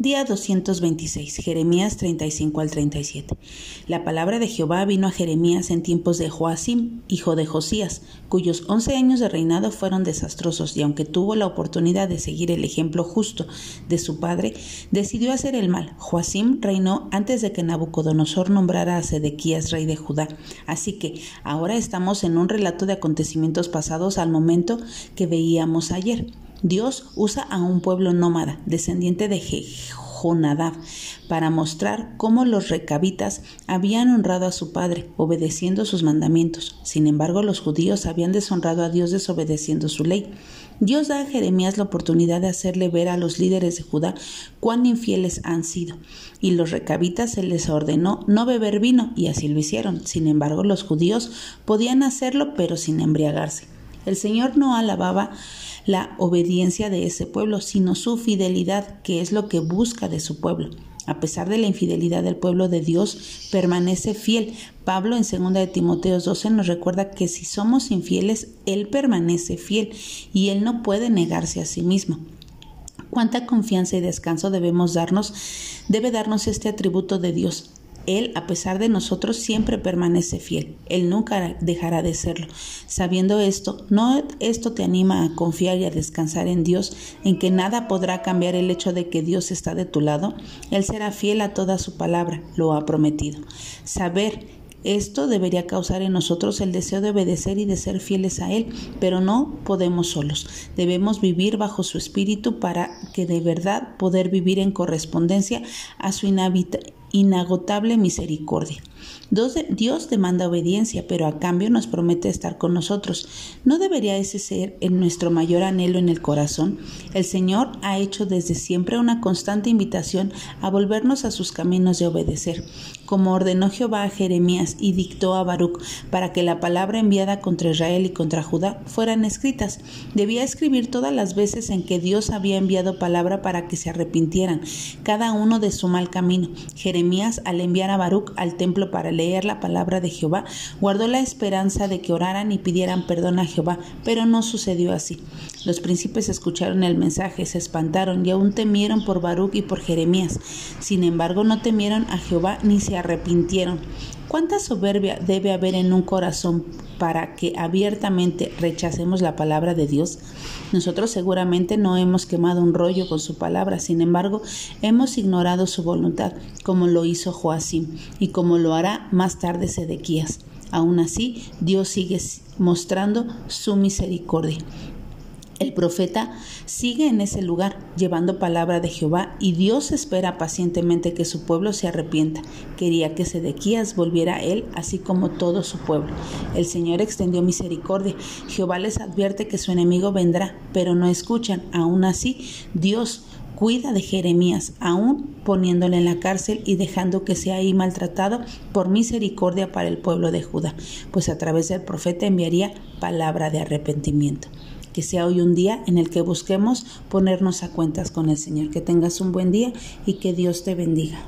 Día 226, Jeremías 35 al 37. La palabra de Jehová vino a Jeremías en tiempos de Joacim, hijo de Josías, cuyos once años de reinado fueron desastrosos, y aunque tuvo la oportunidad de seguir el ejemplo justo de su padre, decidió hacer el mal. Joacim reinó antes de que Nabucodonosor nombrara a Sedequías rey de Judá. Así que ahora estamos en un relato de acontecimientos pasados al momento que veíamos ayer. Dios usa a un pueblo nómada, descendiente de Jonadab, para mostrar cómo los recabitas habían honrado a su padre, obedeciendo sus mandamientos. Sin embargo, los judíos habían deshonrado a Dios desobedeciendo su ley. Dios da a Jeremías la oportunidad de hacerle ver a los líderes de Judá cuán infieles han sido, y los recabitas se les ordenó no beber vino, y así lo hicieron. Sin embargo, los judíos podían hacerlo, pero sin embriagarse. El Señor no alababa la obediencia de ese pueblo, sino su fidelidad, que es lo que busca de su pueblo. A pesar de la infidelidad del pueblo de Dios, permanece fiel. Pablo en 2 de Timoteo 12 nos recuerda que si somos infieles, Él permanece fiel y Él no puede negarse a sí mismo. Cuánta confianza y descanso debemos darnos, debe darnos este atributo de Dios, él, a pesar de nosotros, siempre permanece fiel. Él nunca dejará de serlo. Sabiendo esto, ¿no esto te anima a confiar y a descansar en Dios, en que nada podrá cambiar el hecho de que Dios está de tu lado? Él será fiel a toda su palabra, lo ha prometido. Saber esto debería causar en nosotros el deseo de obedecer y de ser fieles a Él, pero no podemos solos. Debemos vivir bajo su espíritu para que de verdad poder vivir en correspondencia a su inagotable misericordia. Dios demanda obediencia, pero a cambio nos promete estar con nosotros. ¿No debería ese ser en nuestro mayor anhelo en el corazón? El Señor ha hecho desde siempre una constante invitación a volvernos a sus caminos de obedecer, como ordenó Jehová a Jeremías y dictó a Baruch para que la palabra enviada contra Israel y contra Judá fueran escritas. Debía escribir todas las veces en que Dios había enviado palabra para que se arrepintieran, cada uno de su mal camino. Jeremías, al enviar a Baruch al templo para leer la palabra de Jehová, guardó la esperanza de que oraran y pidieran perdón a Jehová, pero no sucedió así. Los príncipes escucharon el mensaje, se espantaron y aún temieron por Baruch y por Jeremías. Sin embargo, no temieron a Jehová ni se arrepintieron. ¿Cuánta soberbia debe haber en un corazón para que abiertamente rechacemos la palabra de Dios? Nosotros seguramente no hemos quemado un rollo con su palabra, sin embargo, hemos ignorado su voluntad, como lo hizo Joacim y como lo hará más tarde Sedequías. Aún así, Dios sigue mostrando su misericordia. El profeta sigue en ese lugar llevando palabra de Jehová y Dios espera pacientemente que su pueblo se arrepienta. Quería que Sedequías volviera a él, así como todo su pueblo. El Señor extendió misericordia. Jehová les advierte que su enemigo vendrá, pero no escuchan. Aún así, Dios cuida de Jeremías, aún poniéndole en la cárcel y dejando que sea ahí maltratado por misericordia para el pueblo de Judá, pues a través del profeta enviaría palabra de arrepentimiento que sea hoy un día en el que busquemos ponernos a cuentas con el Señor. Que tengas un buen día y que Dios te bendiga.